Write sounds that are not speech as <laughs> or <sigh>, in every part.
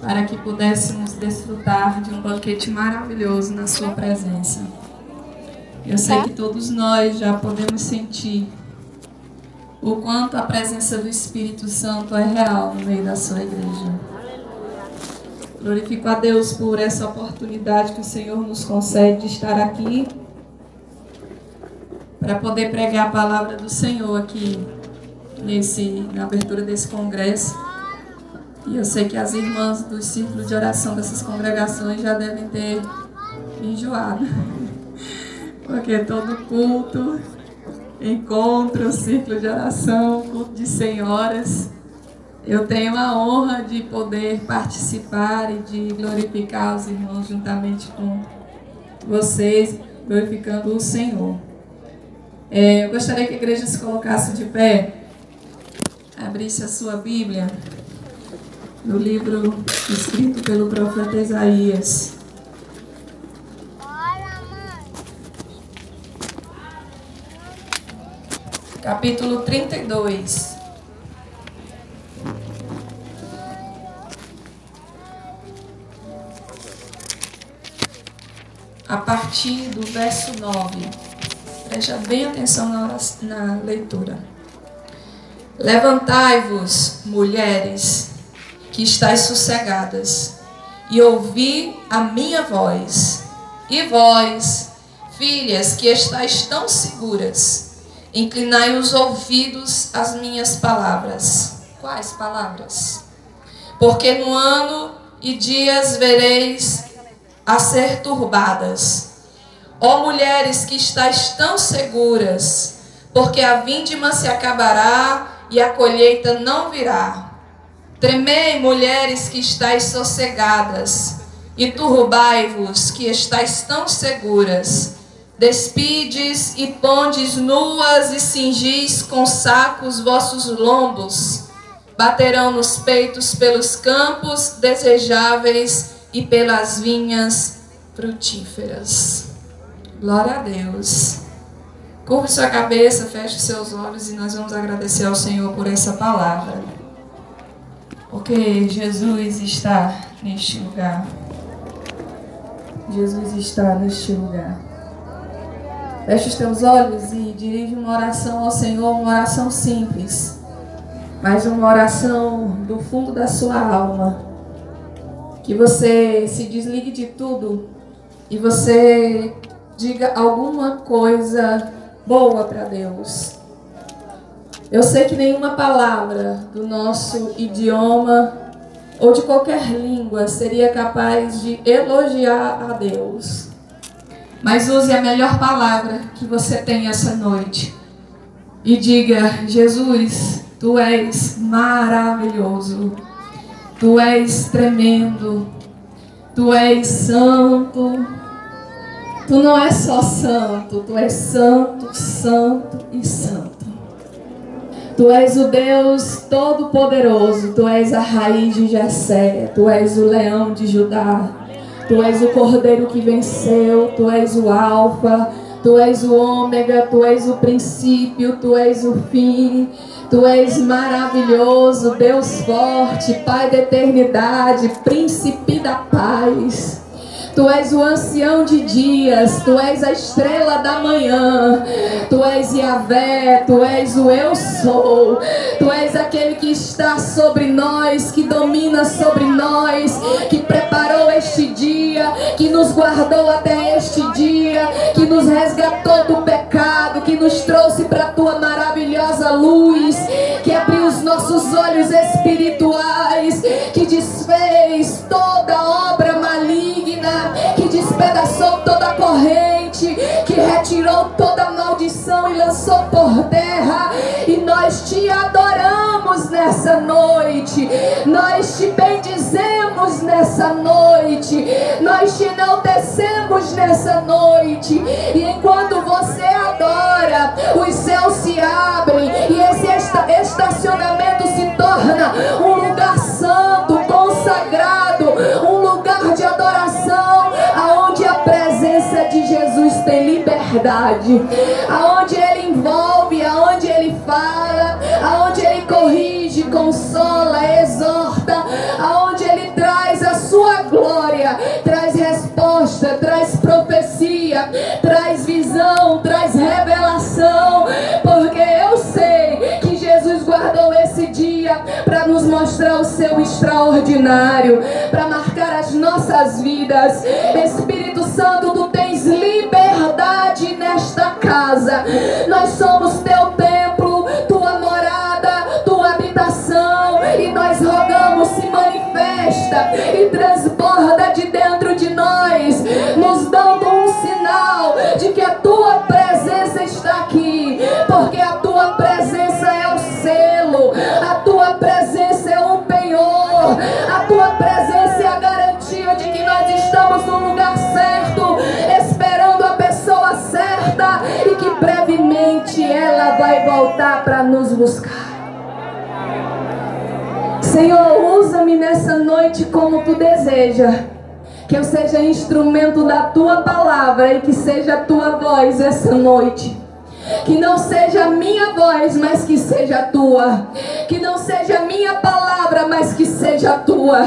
para que pudéssemos desfrutar de um banquete maravilhoso na Sua presença. Eu sei que todos nós já podemos sentir o quanto a presença do Espírito Santo é real no meio da sua igreja. Glorifico a Deus por essa oportunidade que o Senhor nos concede de estar aqui para poder pregar a palavra do Senhor aqui nesse, na abertura desse congresso. E eu sei que as irmãs do círculo de oração dessas congregações já devem ter enjoado. <laughs> Porque todo culto, encontro, círculo de oração, culto de senhoras, eu tenho a honra de poder participar e de glorificar os irmãos juntamente com vocês, glorificando o Senhor. É, eu gostaria que a igreja se colocasse de pé, abrisse a sua Bíblia no livro escrito pelo profeta Isaías. Capítulo 32. A partir do verso 9. Preste bem atenção na, na leitura. Levantai-vos, mulheres, que estáis sossegadas, e ouvi a minha voz. E vós, filhas, que estáis tão seguras, inclinai os ouvidos às minhas palavras. Quais palavras? Porque no ano e dias vereis a ser turbadas Ó mulheres que estáis tão seguras, porque a vindima se acabará e a colheita não virá. Tremei, mulheres que estáis sossegadas, e turbai-vos que estáis tão seguras. Despides e pondes nuas e cingis com sacos vossos lombos. Baterão nos peitos pelos campos desejáveis e pelas vinhas frutíferas. Glória a Deus. Curva sua cabeça, feche seus olhos e nós vamos agradecer ao Senhor por essa palavra. Porque Jesus está neste lugar. Jesus está neste lugar. Feche os teus olhos e dirige uma oração ao Senhor, uma oração simples, mas uma oração do fundo da sua alma. Que você se desligue de tudo e você diga alguma coisa boa para Deus. Eu sei que nenhuma palavra do nosso idioma ou de qualquer língua seria capaz de elogiar a Deus. Mas use a melhor palavra que você tem essa noite e diga: Jesus, tu és maravilhoso, tu és tremendo, tu és santo. Tu não és só santo, tu és santo, santo e santo. Tu és o Deus Todo-Poderoso, Tu és a raiz de Jessé, Tu és o leão de Judá, Tu és o cordeiro que venceu, Tu és o Alfa, Tu és o Ômega, Tu és o princípio, Tu és o fim. Tu és maravilhoso, Deus forte, Pai da eternidade, príncipe da paz. Tu és o ancião de dias, Tu és a estrela da manhã, Tu és Yahvé, Tu és o eu sou, Tu és aquele que está sobre nós, que domina sobre nós, que preparou este dia, que nos guardou até este dia, que nos resgatou do pecado, que nos trouxe para a Tua maravilhosa luz, que abriu os nossos olhos espirituais, que despedaçou toda corrente, que retirou toda maldição e lançou por terra. E nós te adoramos nessa noite, nós te bendizemos nessa noite, nós te enaltecemos nessa noite. E enquanto você adora, os céus se abrem e esse estacionamento se torna um lugar santo, consagrado, um verdade. Aonde ele envolve, aonde ele fala, aonde ele corrige, consola, exorta, aonde ele traz a sua glória, traz resposta, traz profecia, traz visão, traz revelação, porque eu sei que Jesus guardou esse dia para nos mostrar o seu extraordinário, para marcar as nossas vidas. Espírito Santo, tu tens liberdade nesta casa. Nós somos teu templo, tua morada, tua habitação, e nós rogamos, se manifesta e transborda de dentro de nós, nos dando um sinal de que a tua presença está aqui, porque a tua presença é o selo, a tua presença é o penhor, a tua presença voltar para nos buscar. Senhor, usa-me nessa noite como tu deseja. Que eu seja instrumento da tua palavra e que seja a tua voz essa noite. Que não seja a minha voz, mas que seja a tua. Que não seja a minha palavra, mas que seja a tua.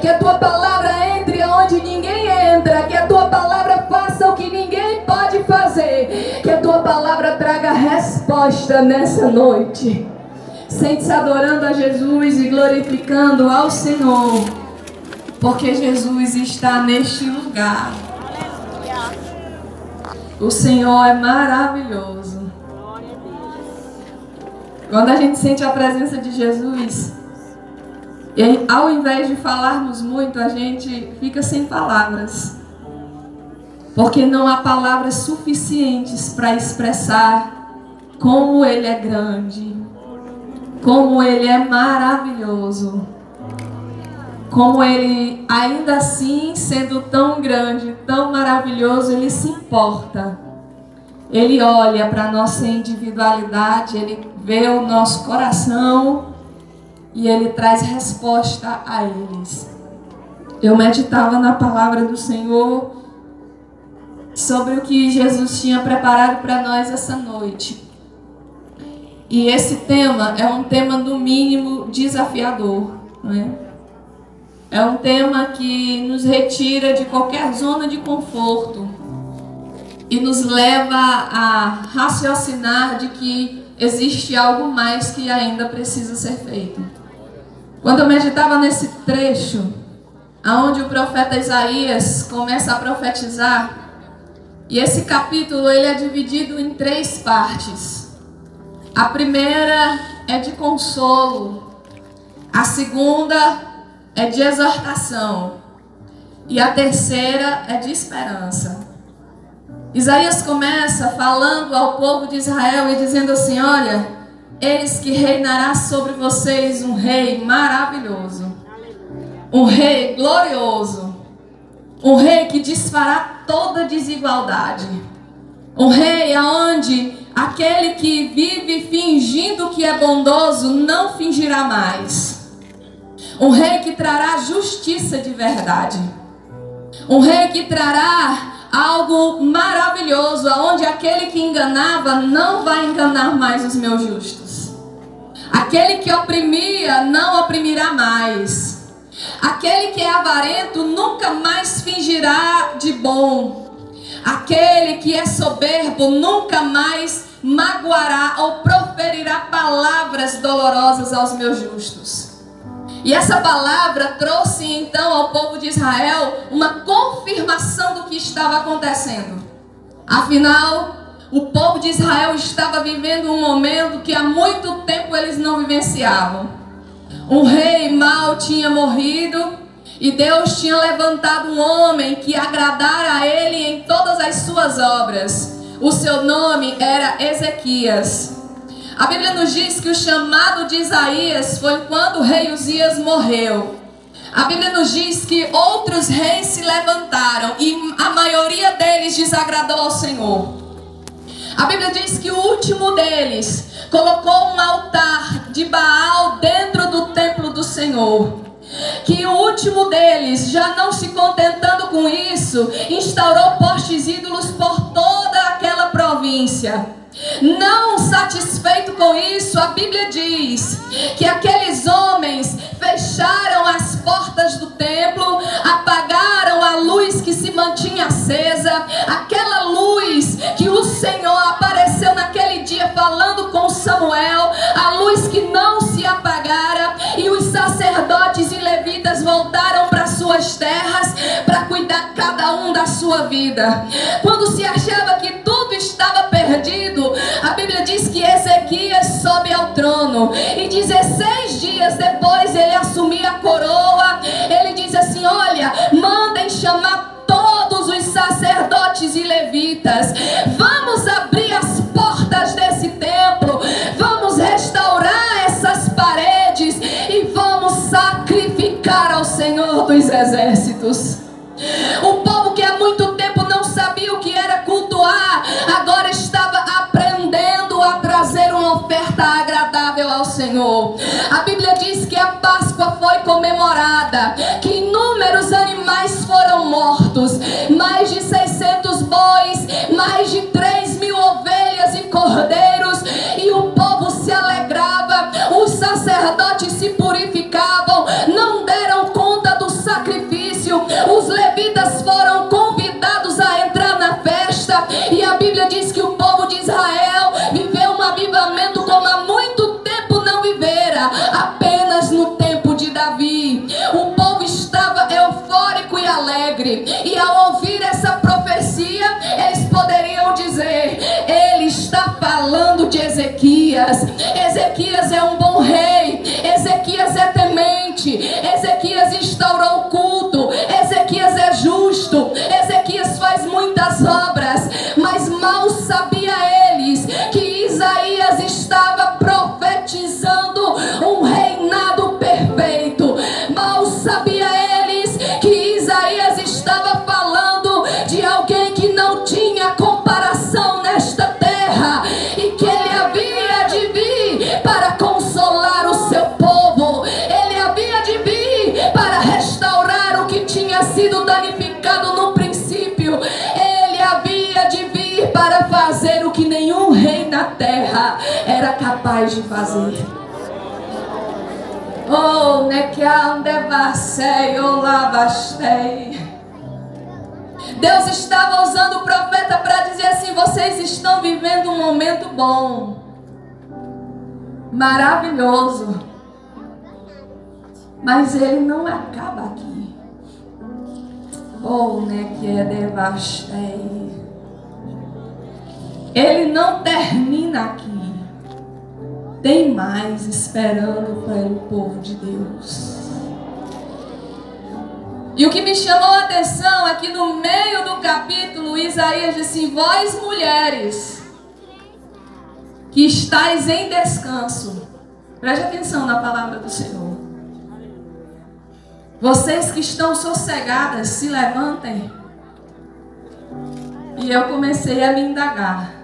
Que a tua palavra entre onde ninguém entra. Que a tua palavra faça o que ninguém pode fazer. Palavra traga resposta nessa noite. Sente-se adorando a Jesus e glorificando ao Senhor, porque Jesus está neste lugar. O Senhor é maravilhoso. Quando a gente sente a presença de Jesus, e ao invés de falarmos muito, a gente fica sem palavras. Porque não há palavras suficientes para expressar como Ele é grande, como Ele é maravilhoso. Como Ele, ainda assim, sendo tão grande, tão maravilhoso, Ele se importa. Ele olha para a nossa individualidade, Ele vê o nosso coração e Ele traz resposta a eles. Eu meditava na palavra do Senhor sobre o que Jesus tinha preparado para nós essa noite. E esse tema é um tema, no mínimo, desafiador. Não é? é um tema que nos retira de qualquer zona de conforto e nos leva a raciocinar de que existe algo mais que ainda precisa ser feito. Quando eu meditava nesse trecho, aonde o profeta Isaías começa a profetizar, e esse capítulo ele é dividido em três partes. A primeira é de consolo, a segunda é de exortação e a terceira é de esperança. Isaías começa falando ao povo de Israel e dizendo assim: Olha, eis que reinará sobre vocês um rei maravilhoso, um rei glorioso, um rei que desfará toda desigualdade, um rei aonde Aquele que vive fingindo que é bondoso não fingirá mais. Um rei que trará justiça de verdade. Um rei que trará algo maravilhoso, aonde aquele que enganava não vai enganar mais os meus justos. Aquele que oprimia não oprimirá mais. Aquele que é avarento nunca mais fingirá de bom. Aquele que é soberbo nunca mais magoará ou proferirá palavras dolorosas aos meus justos. E essa palavra trouxe então ao povo de Israel uma confirmação do que estava acontecendo. Afinal, o povo de Israel estava vivendo um momento que há muito tempo eles não vivenciavam. Um rei mau tinha morrido e Deus tinha levantado um homem que agradara a ele em todas as suas obras. O seu nome era Ezequias. A Bíblia nos diz que o chamado de Isaías foi quando o rei Uzias morreu. A Bíblia nos diz que outros reis se levantaram e a maioria deles desagradou ao Senhor. A Bíblia diz que o último deles colocou um altar de Baal dentro do templo do Senhor que o último deles, já não se contentando com isso, instaurou postes ídolos por toda aquela província. Não satisfeito com isso, a Bíblia diz que aqueles homens fecharam as portas do templo, apagaram a luz que se mantinha acesa, aquela luz que o Senhor apareceu naquele dia falando com Samuel, a luz que não se apagara, e os sacerdotes e levitas voltaram para suas terras para cuidar cada um da sua vida. Quando se achava que tudo estava perdido, a Bíblia diz que Ezequias sobe ao trono e 16 dias depois ele assumia a coroa. Ele diz assim: Olha, mandem chamar todos os sacerdotes e levitas. Vamos abrir as portas desse templo. Vamos restaurar essas paredes e vamos sacrificar ao Senhor dos exércitos. O povo que há muito tempo não sabia o que era cultuar, agora estava agradável ao Senhor. A Bíblia diz que a Páscoa foi comemorada, que inúmeros animais foram mortos, mais de 600 bois, mais de 3 mil ovelhas e cordeiros, e o povo se alegrava, os sacerdotes se purificavam, não deram conta do sacrifício, os levitas foram convidados a entrar na festa, e a Bíblia diz que o povo e ao ouvir essa profecia, eles poderiam dizer: Ele está falando de Ezequias. Ezequias é um <laughs> era capaz de fazer. Oh, nequeandevasei, olabastei. Deus estava usando o profeta para dizer assim: vocês estão vivendo um momento bom, maravilhoso, mas ele não acaba aqui. Oh, nequeandevastei. Ele não termina aqui. Tem mais esperando para o povo de Deus. E o que me chamou a atenção é que no meio do capítulo, Isaías diz assim: Vós mulheres, que estáis em descanso, preste atenção na palavra do Senhor. Vocês que estão sossegadas, se levantem. E eu comecei a me indagar.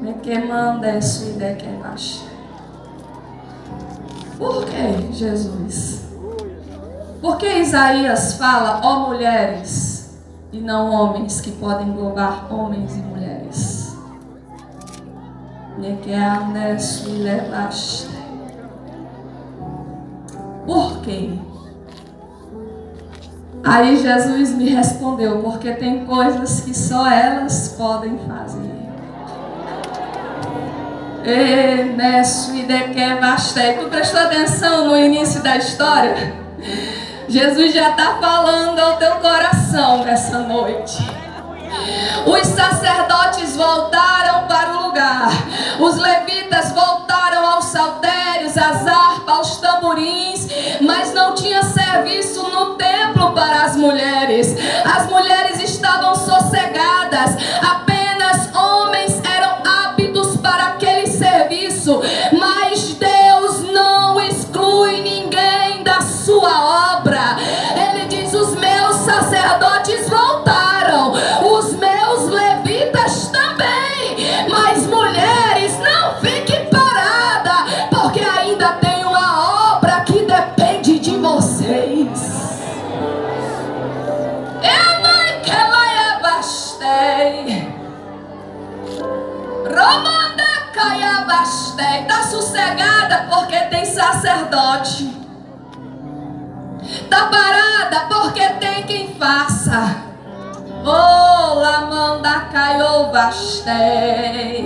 De que manda de que baixa. Por que, Jesus? Por que Isaías fala, ó mulheres, e não homens, que podem englobar homens e mulheres? Que. Por quê? Aí Jesus me respondeu, porque tem coisas que só elas podem fazer. Tu prestou atenção no início da história? Jesus já está falando ao teu coração nessa noite. Os sacerdotes voltaram para o lugar, os levitas voltaram aos saltérios, às harpas, aos tamborins, mas não tinha serviço no templo para as mulheres. As mulheres estavam sossegadas, apenas homens eram aptos para serviço, mas Deus não exclui ninguém da sua obra. Ele diz: os meus sacerdotes voltaram, os meus levitas também, mas mulheres, não fique parada, porque ainda tem uma obra que depende de vocês. Eu não que ela bastei. Romanda caiabastei. Tá sossegada porque tem sacerdote. Tá parada porque tem quem faça. Oh, lamanda caiu bastei.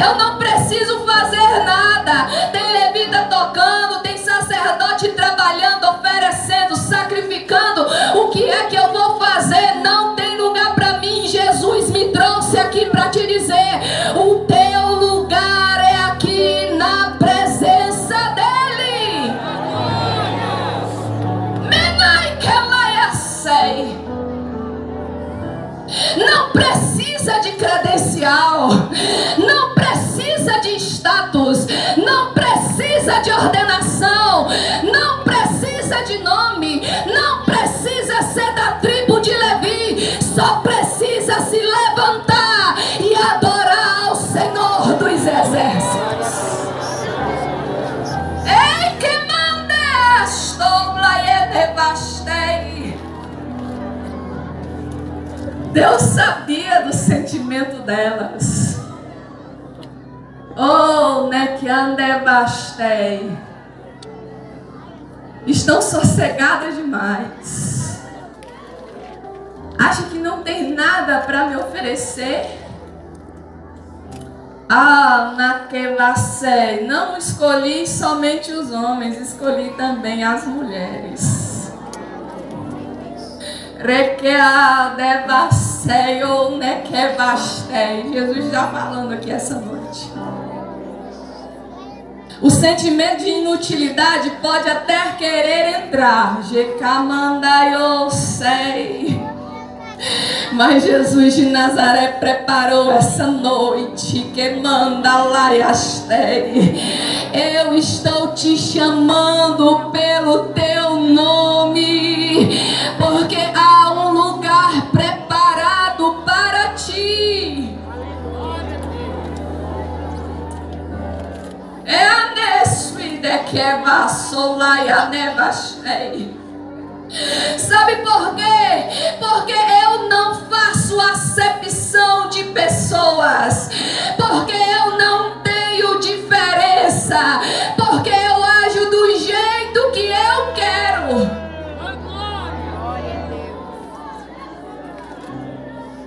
Eu não preciso fazer nada. Tem levita tocando, tem sacerdote trabalhando, oferecendo, sacrificando. O que é que eu vou fazer? Não tem lugar para mim. Jesus credencial, não Deus sabia do sentimento delas. Oh, né que andebastei. Estão sossegadas demais. Acha que não tem nada para me oferecer? Ah, naquela não escolhi somente os homens, escolhi também as mulheres. Requeadebasseio, nequebastei. Jesus está falando aqui essa noite. O sentimento de inutilidade pode até querer entrar. Sei. <laughs> Mas Jesus de Nazaré preparou essa noite que manda lá e Eu estou te chamando pelo teu nome, porque há um lugar preparado para ti. É a nessuide que é e a. Sabe por quê? Porque faço acepção de pessoas. Porque eu não tenho diferença. Porque eu ajo do jeito que eu quero.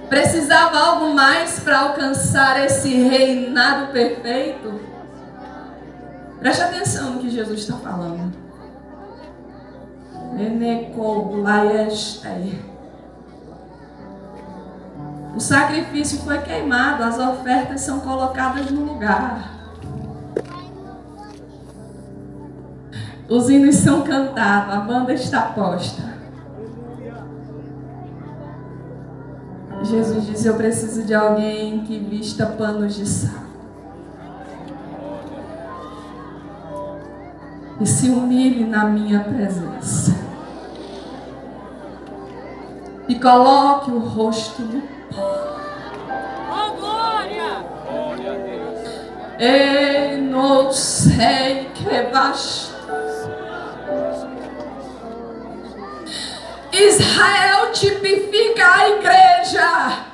Precisava algo mais para alcançar esse reinado perfeito? Preste atenção no que Jesus está falando. O sacrifício foi queimado, as ofertas são colocadas no lugar. Os hinos são cantados, a banda está posta. Jesus disse: Eu preciso de alguém que vista panos de sal. E se humilhe na minha presença e coloque o rosto no. Oh, glória! E não sei que basta. Israel tipifica a igreja.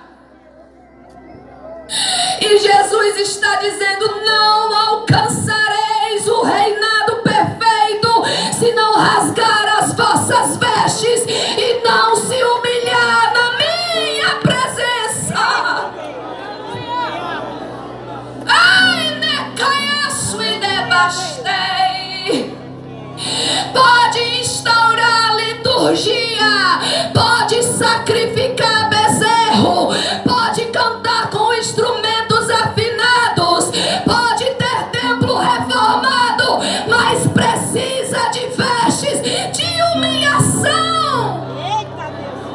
E Jesus está dizendo: não alcançareis o reinado perfeito se não rasgar as vossas vestes e não se humilhar debastei. Pode instaurar liturgia, pode sacrificar bezerro, pode cantar com instrumentos afinados, pode ter templo reformado, mas precisa de vestes de humilhação. Eita Deus!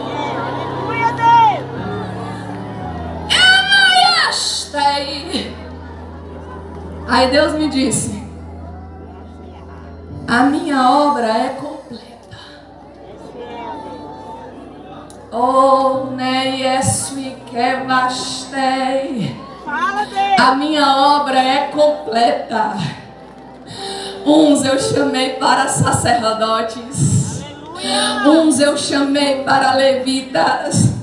Aí Deus me disse: A minha obra é completa. Oh. A minha obra é completa. Uns eu chamei para sacerdotes, uns eu chamei para levitas,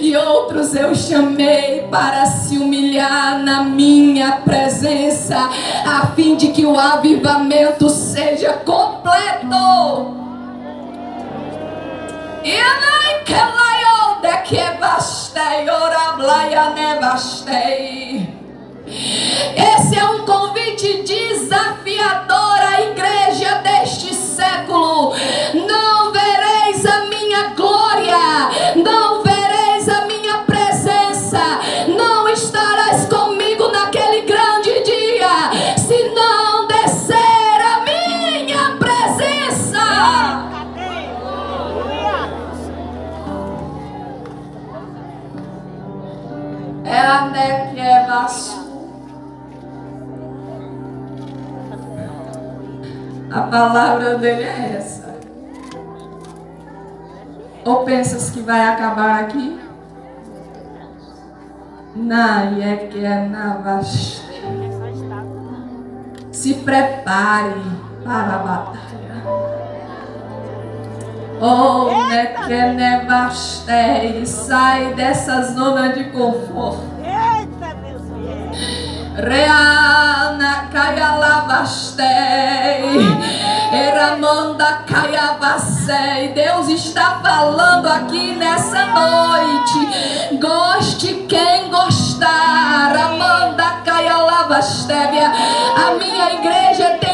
e outros eu chamei para se humilhar na minha presença, a fim de que o avivamento seja completo. E que nevastei, ora. Esse é um convite desafiador à igreja deste século. Não A que é. A palavra dele é essa. Ou pensas que vai acabar aqui? Não, é é Se prepare para a batalha. Oh, né que é nevastei. Sai dessa zona de conforto. Reana Kayalabastei. Eramanda Kayabastei. Deus está falando aqui nessa noite. Goste quem gostar. Amanda Kayalabastei. A minha igreja tem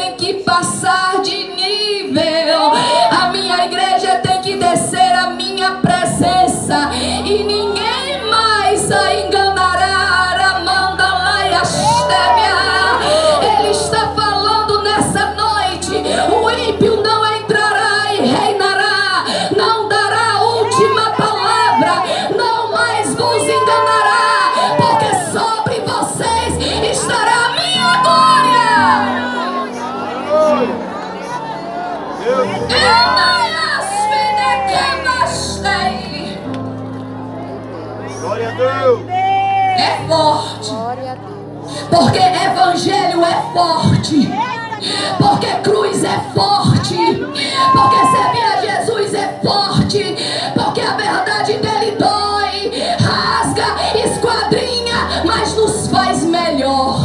Porque evangelho é forte. Porque cruz é forte. Porque servir a Jesus é forte. Porque a verdade dele dói, rasga, esquadrinha, mas nos faz melhor.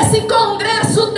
Esse congresso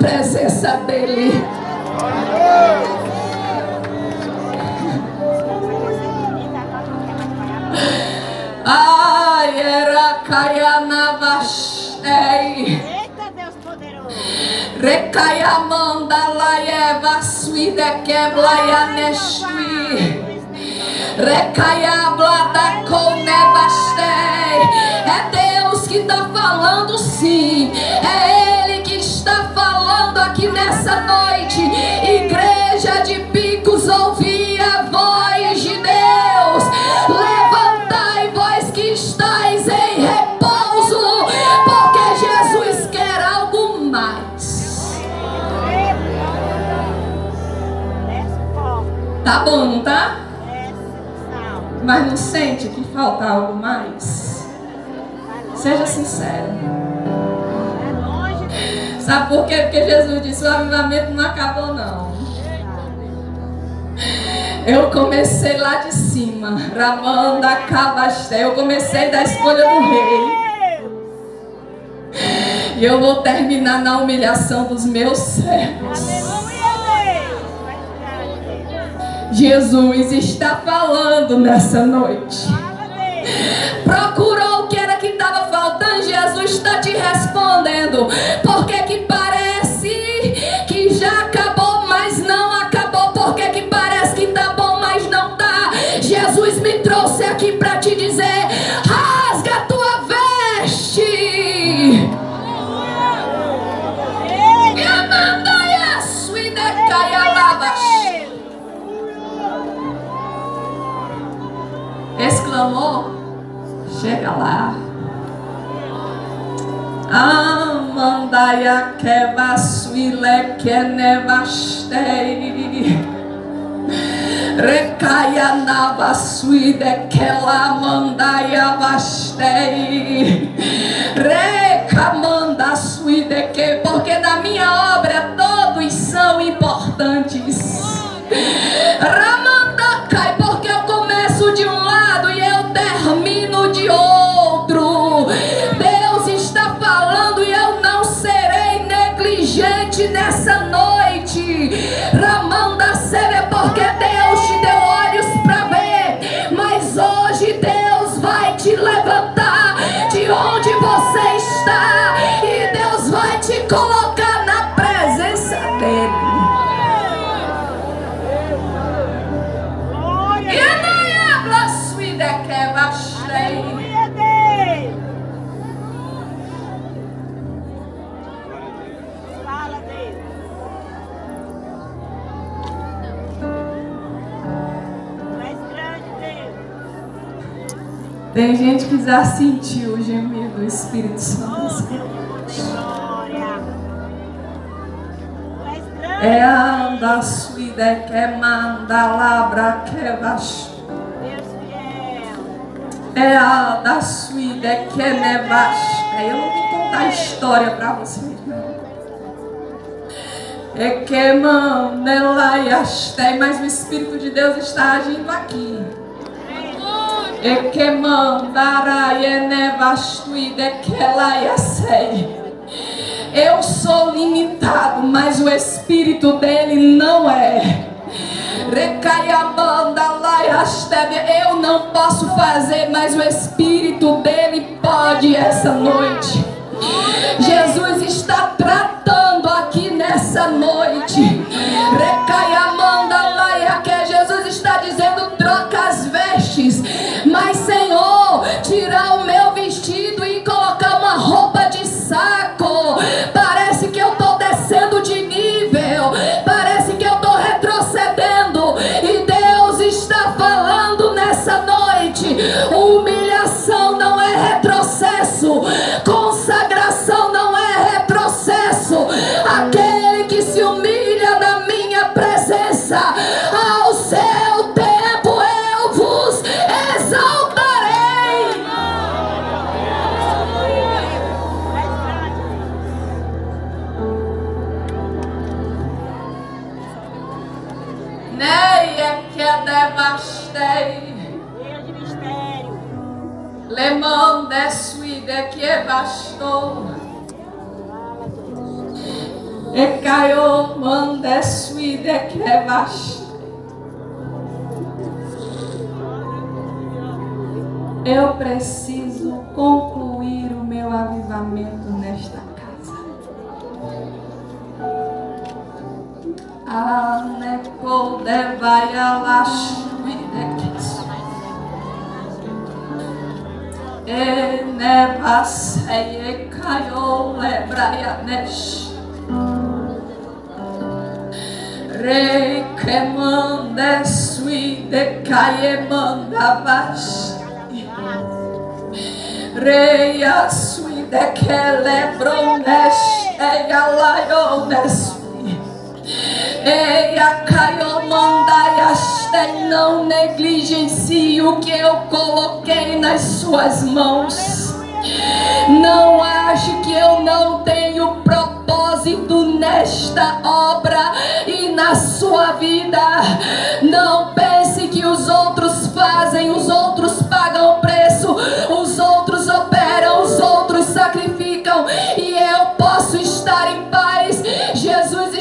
presença dele. Ai, era Kaianavastei. Eita Deus poderoso. Recaiamanda laieva suide queblaia neshui. Recaiablada com nevastei. É Deus que está falando sim. É Ele que está falando aqui nessa noite. Igreja de picos, ouvi a voz de Deus. Levantai, vós que estáis em repouso, porque Jesus quer algo mais. Tá bom, tá? Mas não sente que falta algo mais? Seja sincero. Sabe por quê? Porque Jesus disse: o avivamento não acabou, não. Eu comecei lá de cima, Ramanda Cabasté. Eu comecei da escolha do rei. E eu vou terminar na humilhação dos meus servos. Jesus está falando nessa noite. Procurou o que era que estava faltando, Jesus está te respondendo. Porque que parece que já acabou, mas não acabou. Porque que parece que está bom, mas não está. Jesus me trouxe aqui para te dizer: Chega lá. Amandaia keva suile kenevastei. Recaia nava suide que la mandaia bastei. Recamanda suide que porque na minha obra todos são importantes. Ramanda Tem gente que já sentiu o gemido do Espírito Santo. É anda suide que manda labra que. Deus fiel. É a da suída que é nevasta. Eu não vou contar a história pra vocês, não. É que mandela e astei, mas o Espírito de Deus está agindo aqui. É que mandara e nevastuide que lá e sei. Eu sou limitado, mas o Espírito dele não é. Recaia banda lá e rastebe. Eu não posso fazer, mas o Espírito dele pode essa noite. Jesus está tratando aqui nessa noite. Lemão de suíde que bastou. Fala, Deus. E caiu man de suíde que bastou. Eu preciso concluir o meu avivamento nesta casa. A neco de vai a E neva sei e caiu lebraia nesh. Rei que manda sui de caie manda baixo. Rei a sui de que lebron nesh e a laio nesui. E a caio manda e aste não negligencie o que eu coloquei nas suas mãos. Não ache que eu não tenho propósito nesta obra e na sua vida. Não pense que os outros fazem, os outros pagam o preço, os outros operam, os outros sacrificam e eu posso estar em paz.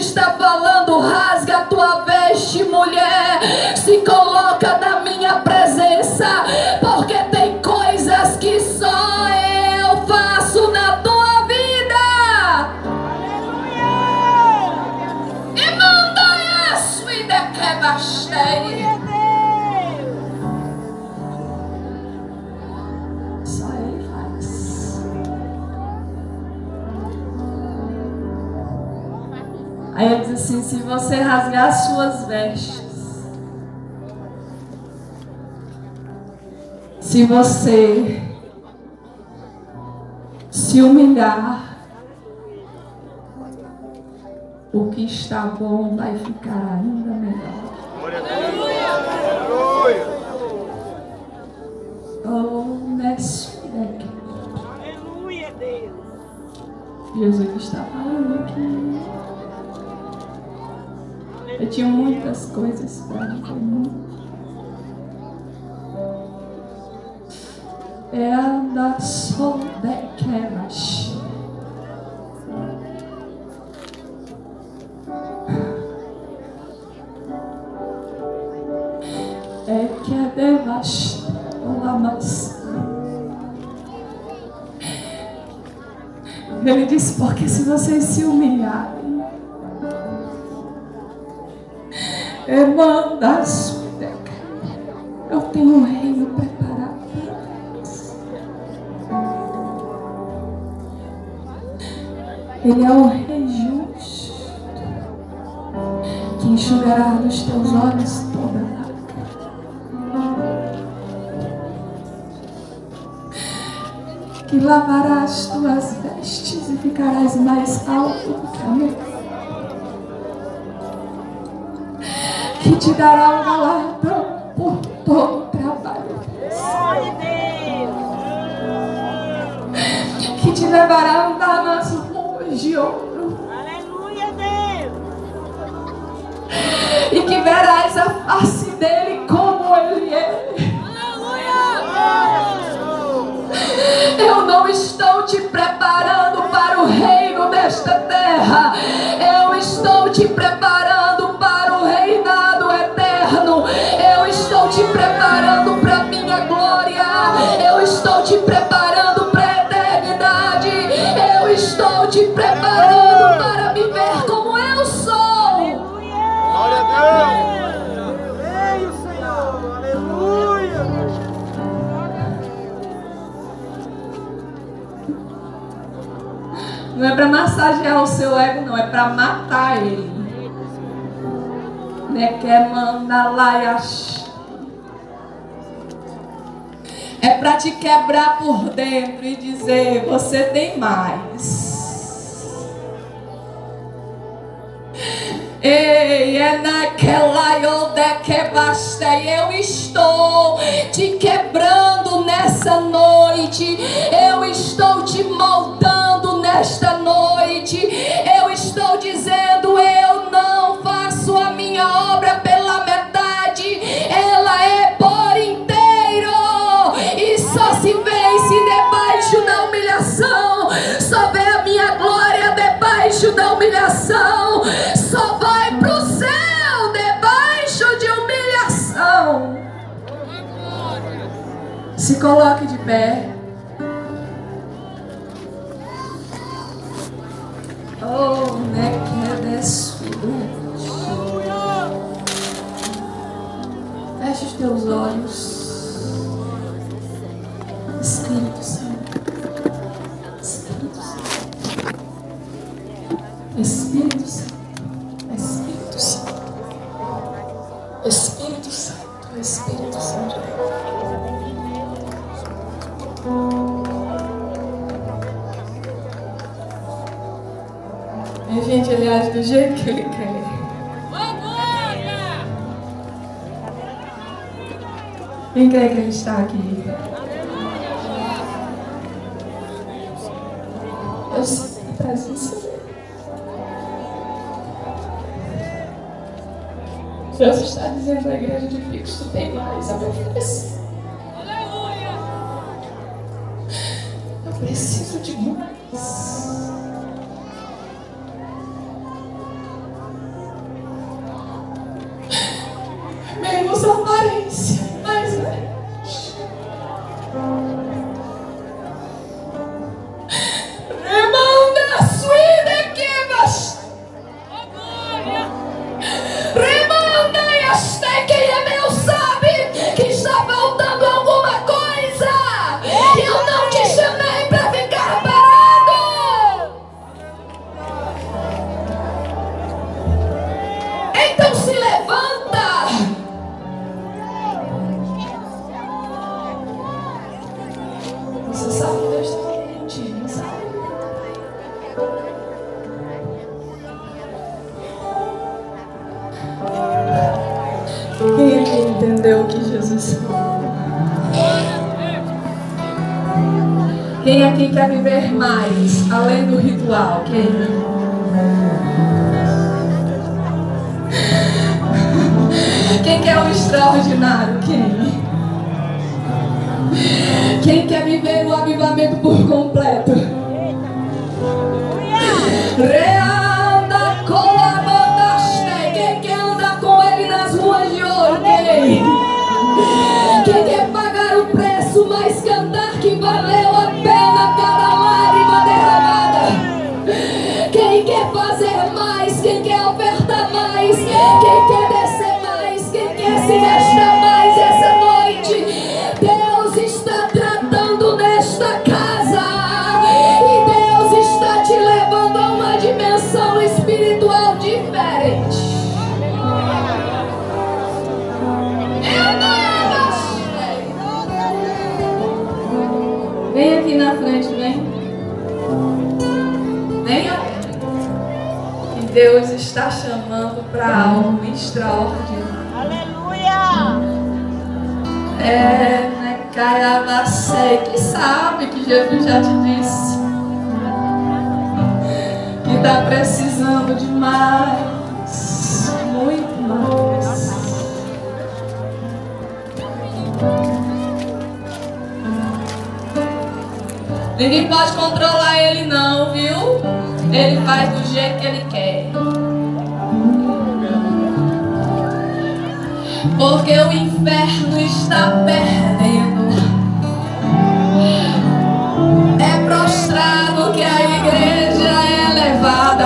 Está falando: rasga a tua veste, mulher, se coloca na minha presença, Aí ele diz assim: se você rasgar as suas vestes, se você se humilhar, o que está bom vai ficar ainda melhor. Oh, Mestre, Aleluia, Deus. Jesus está falando aqui. Eu tinha muitas coisas para dizer. É da sol de quemas. É que é devas lamas. Ele disse, porque se vocês se humilharem, Emandas, eu tenho um reino preparado para. Ele é o rei justo, que enxugará dos teus olhos toda lágrima. Que lavará as tuas vestes e ficarás mais alto do que a neve. Te dará um galardão por todo o trabalho, que te levará a andar nas ruas de ouro Aleluia, Deus. e que verás a face dele como ele é. Eu não estou te preparando para o reino desta terra. Eu estou te preparando massagear o seu ego, não. É para matar ele. Né? Quer mandar lá e ach- É para te quebrar por dentro e dizer: você tem mais. Ei, é naquela eu estou te quebrando nessa noite. Eu estou te moldando nesta noite. Eu estou dizendo eu Se coloque de pé. Oh, né, que Feche os teus olhos. Espírito Santo. Espírito Santo. Espírito Santo. Espírito Santo. Espírito Santo. Gente, ele age do jeito que ele quer. Quem crê que ele está aqui? Eu sinto a presença dele. Deus está dizendo à igreja de Picos, tu tem mais a oferecer. Eu preciso de mais. extraordinário. Aleluia! É, né, Caiabacei, que sabe que Jesus já te disse que está precisando de mais, muito mais. Ninguém pode controlar ele não, viu? Ele faz do jeito que ele quer. porque o inferno está perdendo. É prostrado que a igreja é levada.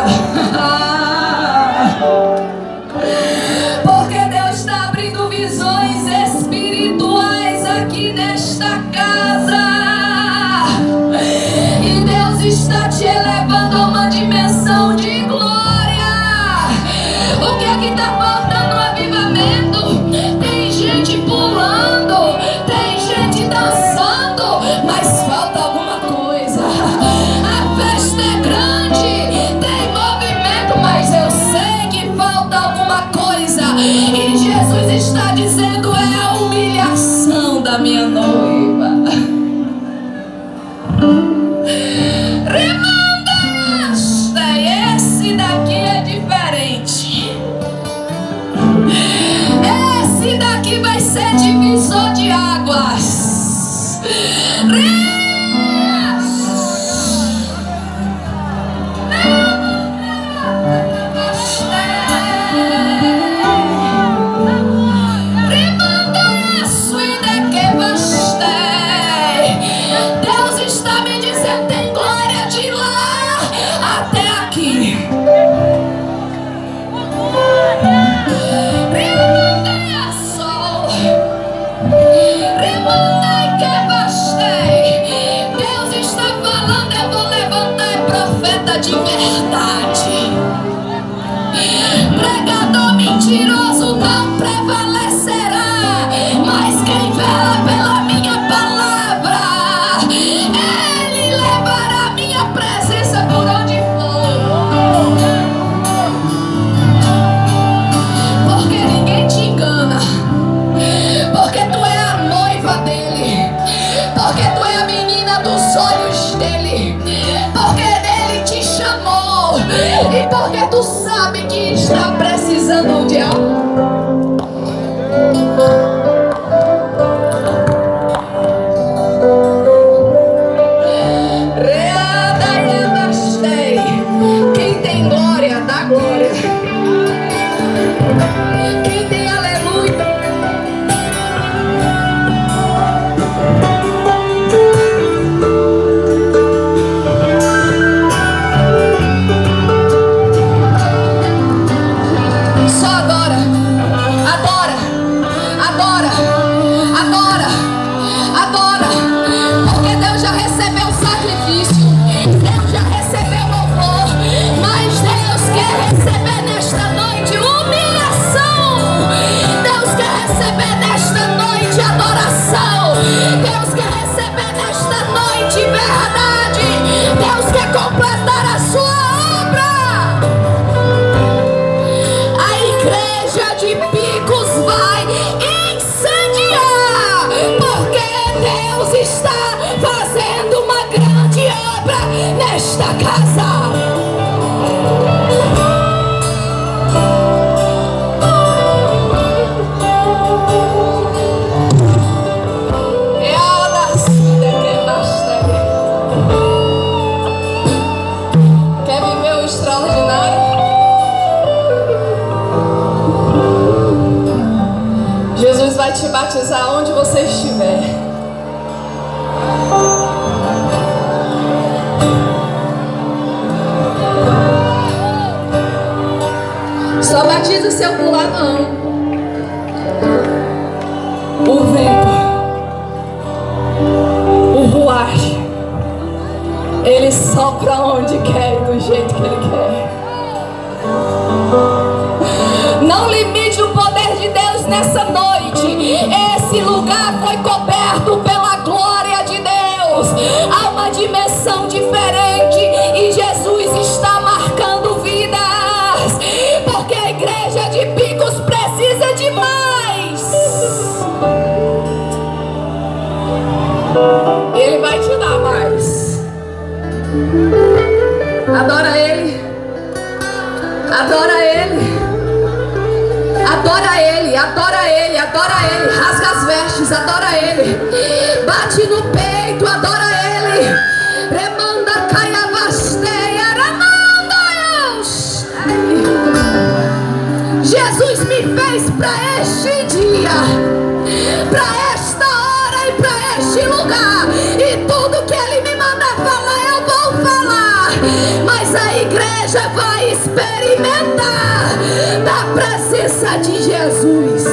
Jesus.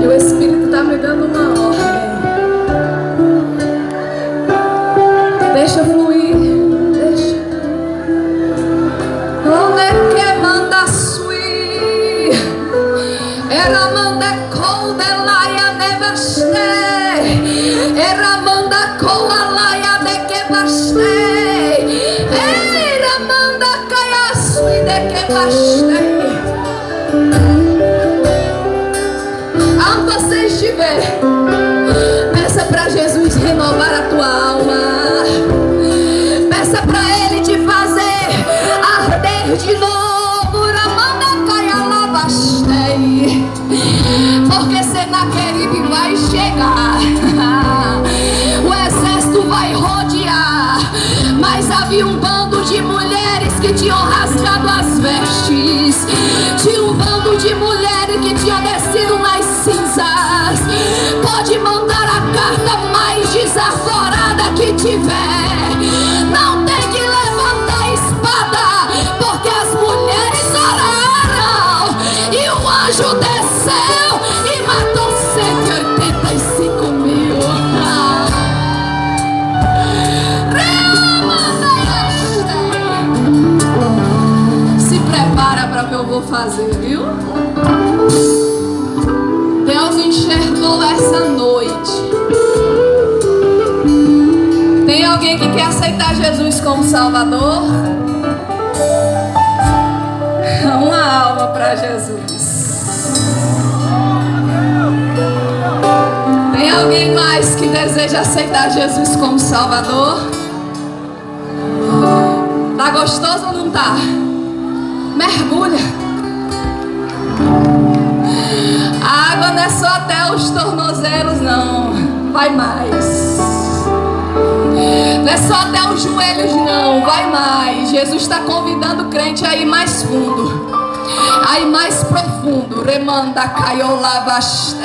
E o Espírito está me dando uma ordem. Deixa fluir, deixa. Onde é que manda sui? Era manda com delaia nevaste. Era Aonde você estiver, peça para Jesus renovar a tua alma. Peça para Ele te fazer arder de novo. Porque Senaqueribe vai chegar. Havia um bando de mulheres que tinham rasgado as vestes. Tinha um bando de mulheres que tinham descido nas cinzas. Pode mandar a carta mais desaforada que tiver. Não tem que levantar a espada, porque as mulheres oraram e o anjo desceu vou fazer, viu? Deus enxergou essa noite. Tem alguém que quer aceitar Jesus como Salvador? Uma alma para Jesus. Tem alguém mais que deseja aceitar Jesus como Salvador? Tá gostoso ou não tá? Mergulha. Não é só até os tornozelos, não. Vai mais. Não é só até os joelhos, não. Vai mais. Jesus está convidando o crente a ir mais fundo. A ir mais profundo. Remanda caiola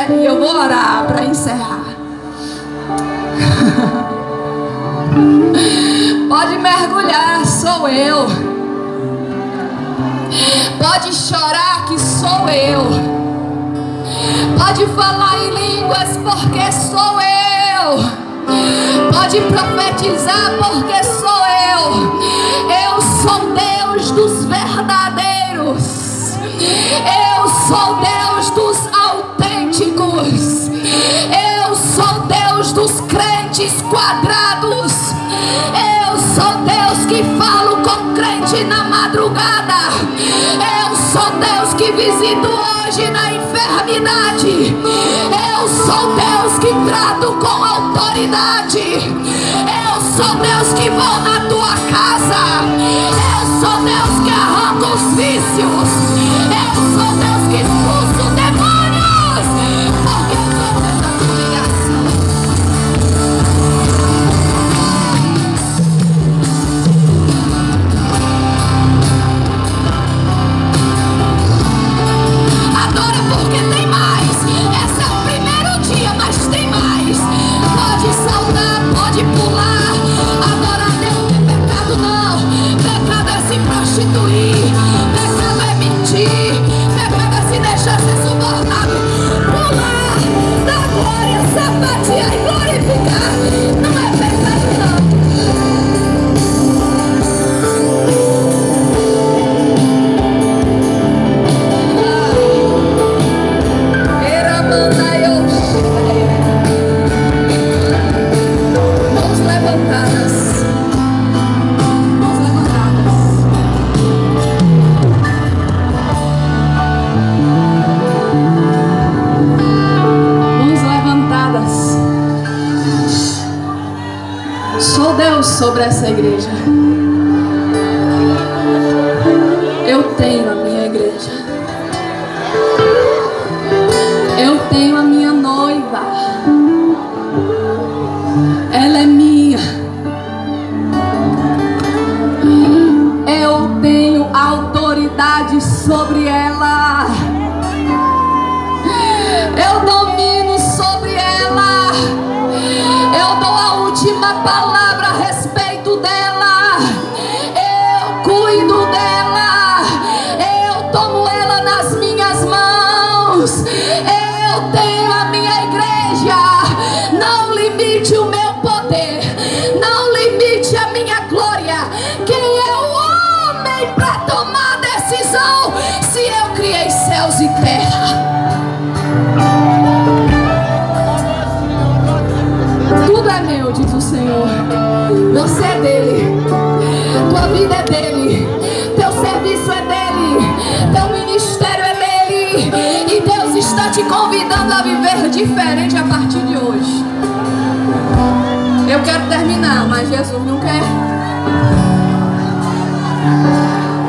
E eu vou orar para encerrar. <laughs> Pode mergulhar, sou eu. Pode chorar, que sou eu. Pode falar em línguas, porque sou eu. Pode profetizar, porque sou eu. Eu sou Deus dos verdadeiros. Eu sou Deus dos autênticos. Eu dos crentes quadrados. Eu sou Deus que falo com crente na madrugada. Eu sou Deus que visito hoje na enfermidade. Eu sou Deus que trato com autoridade. Eu sou Deus que vou na tua casa. Eu sou Deus que arranca os vícios. Eu sou Deus que expulso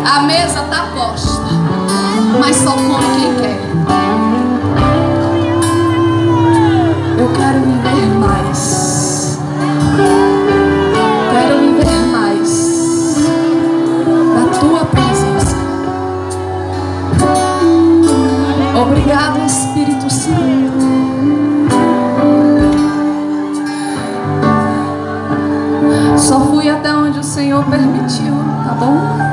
A mesa está posta, mas só come quem quer. Senhor permitiu, tá bom?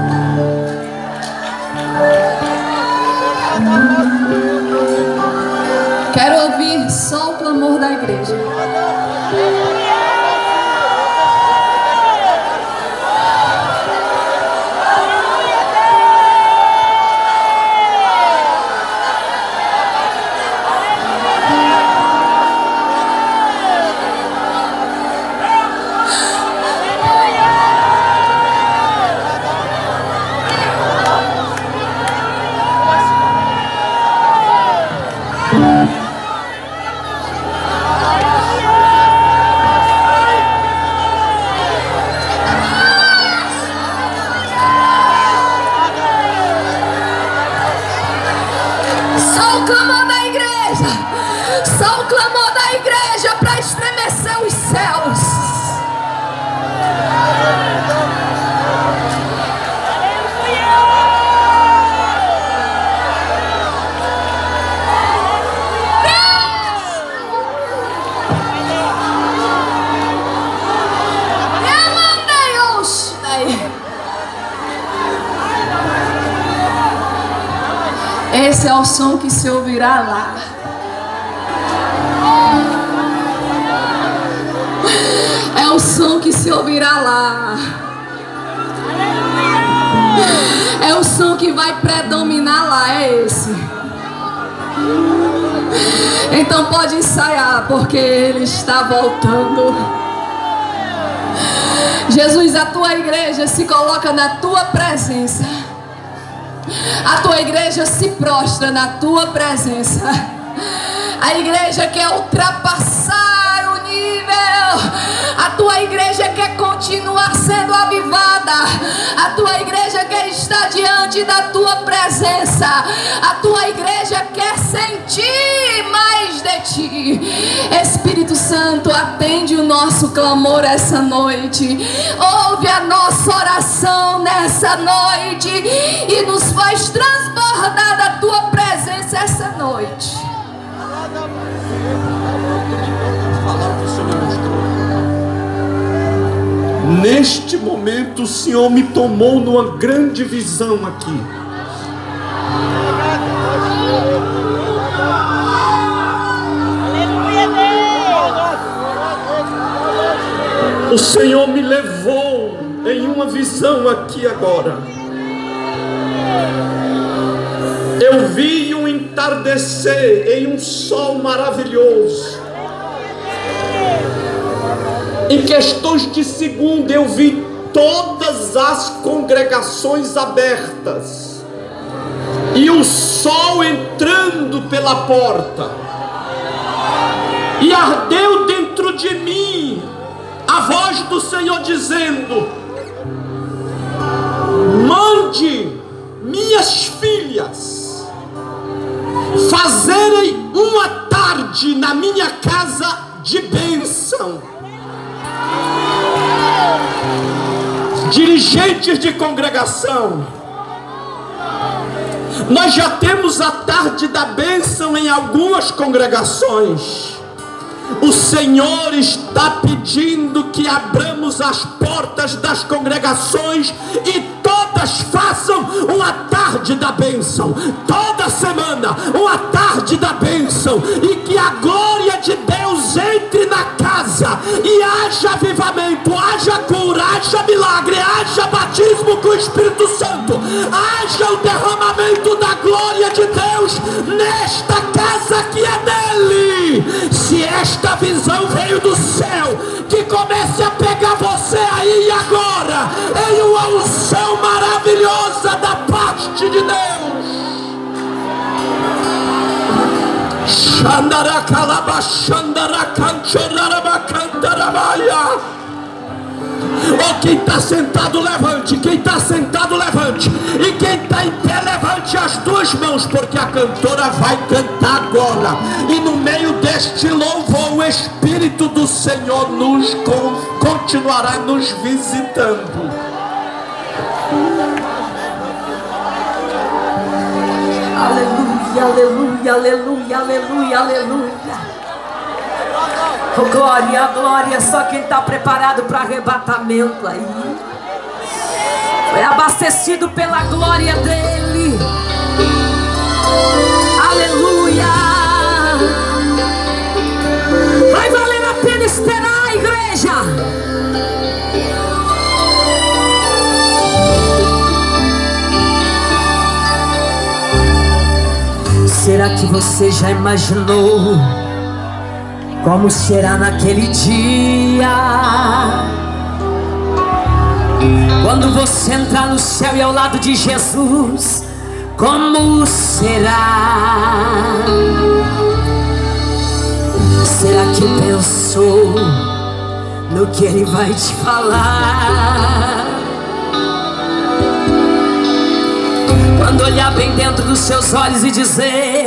Esse é o som que se ouvirá lá. É o som que se ouvirá lá. É o som que vai predominar lá, é esse. Então pode ensaiar, porque ele está voltando. Jesus, a tua igreja se coloca na tua presença. A tua igreja se prostra na tua presença. A igreja quer ultrapassar A tua igreja quer continuar sendo avivada. A tua igreja quer estar diante da tua presença. A tua igreja quer sentir mais de ti. Espírito Santo, atende o nosso clamor essa noite. Ouve a nossa oração nessa noite e nos faz transbordar da tua presença essa noite. Neste momento, o Senhor me tomou numa grande visão aqui. Aleluia, Deus. O Senhor me levou em uma visão aqui agora. Eu vi um entardecer em um sol maravilhoso. Em questões de segundo, eu vi todas as congregações abertas e o sol entrando pela porta. E ardeu dentro de mim a voz do Senhor dizendo: Mande minhas filhas fazerem uma tarde na minha casa de bênção. Dirigentes de congregação, nós já temos a tarde da bênção em algumas congregações. O Senhor está pedindo que abramos as portas das congregações e façam uma tarde da bênção. Toda semana, uma tarde da bênção. E que a glória de Deus entre na casa e haja avivamento, haja cura, haja milagre, haja batismo com o Espírito Santo, haja o derramamento da glória de Deus nesta casa que é dele. Se esta visão veio do céu, que comece a pegar você aí e agora, em uma unção maravilhosa da parte de Deus. Xandaracalabaxandaracantarabacantarabaya. Oh, quem está sentado, levante. Quem está sentado, levante. E quem está em pé, levante as duas mãos, porque a cantora vai cantar agora. E no meio deste louvor, o Espírito do Senhor nos con- continuará nos visitando. Aleluia, aleluia, aleluia, aleluia, aleluia. Oh, glória, glória, só quem está preparado para arrebatamento aí. Foi abastecido pela glória dele. Que você já imaginou como será naquele dia? Quando você entrar no céu e ao lado de Jesus, como será? Será que pensou no que ele vai te falar? Quando olhar bem dentro dos seus olhos e dizer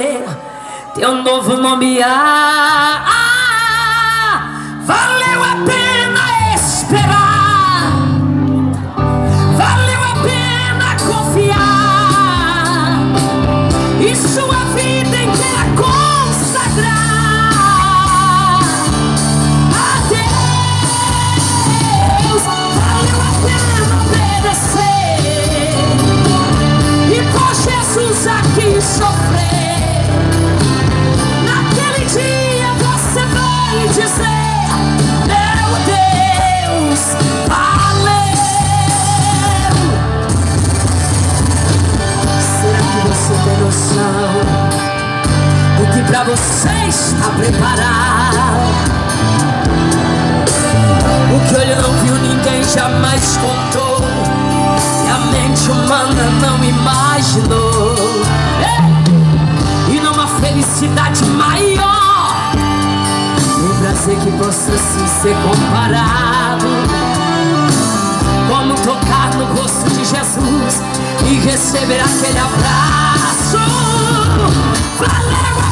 Teu novo nome ah, ah, Valeu a pena esperar. Valeu a pena confiar. E sua vida inteira consagrar a Deus Valeu a pena obedecer e por Jesus aqui sofrer. Noção do que pra você está preparado? O que olho não viu, ninguém jamais contou. E a mente humana não imaginou. E numa felicidade maior, um prazer que possa sim ser comparado. Como tocar no rosto de Jesus e receber aquele abraço. Valeu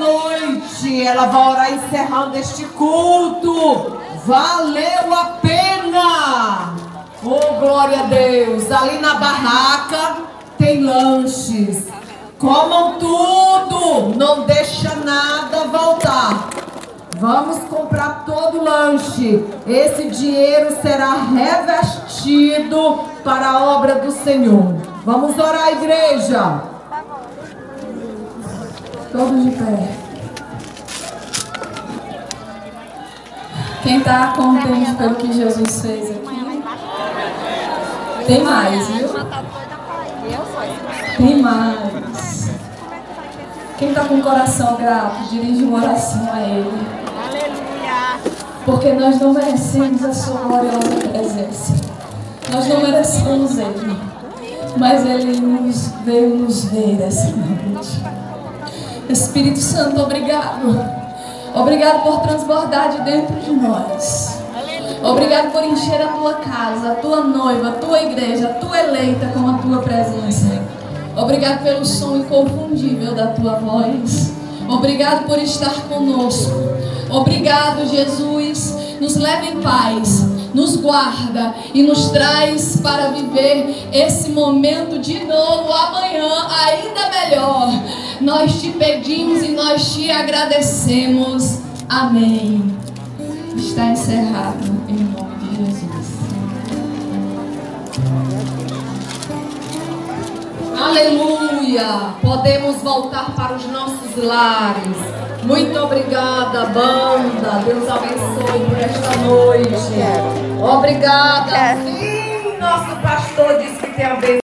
noite. Ela vai orar encerrando este culto. Valeu a pena! Oh, glória a Deus! Ali na barraca tem lanches. Comam tudo! Não deixa nada voltar. Vamos comprar todo o lanche. Esse dinheiro será revestido para a obra do Senhor. Vamos orar, igreja. Todos de pé. Quem está contente pelo que Jesus fez aqui? Tem mais, viu? Tem mais. Quem está com o coração grato, dirige uma oração a Ele. Aleluia. Porque nós não merecemos a sua gloriosa presença. Nós não merecemos Ele. Mas Ele nos veio nos ver essa noite. Espírito Santo, obrigado. Obrigado por transbordar de dentro de nós. Obrigado por encher a tua casa, a tua noiva, a tua igreja, a tua eleita com a tua presença. Obrigado pelo som inconfundível da tua voz. Obrigado por estar conosco. Obrigado, Jesus. Nos leva em paz, nos guarda e nos traz para viver esse momento de novo amanhã, ainda melhor. Nós te pedimos e nós te agradecemos. Amém. Está encerrado em nome de Jesus. Aleluia! Podemos voltar para os nossos lares. Muito obrigada, banda. Deus abençoe por esta noite. Obrigada. Sim, nosso pastor disse que tem a.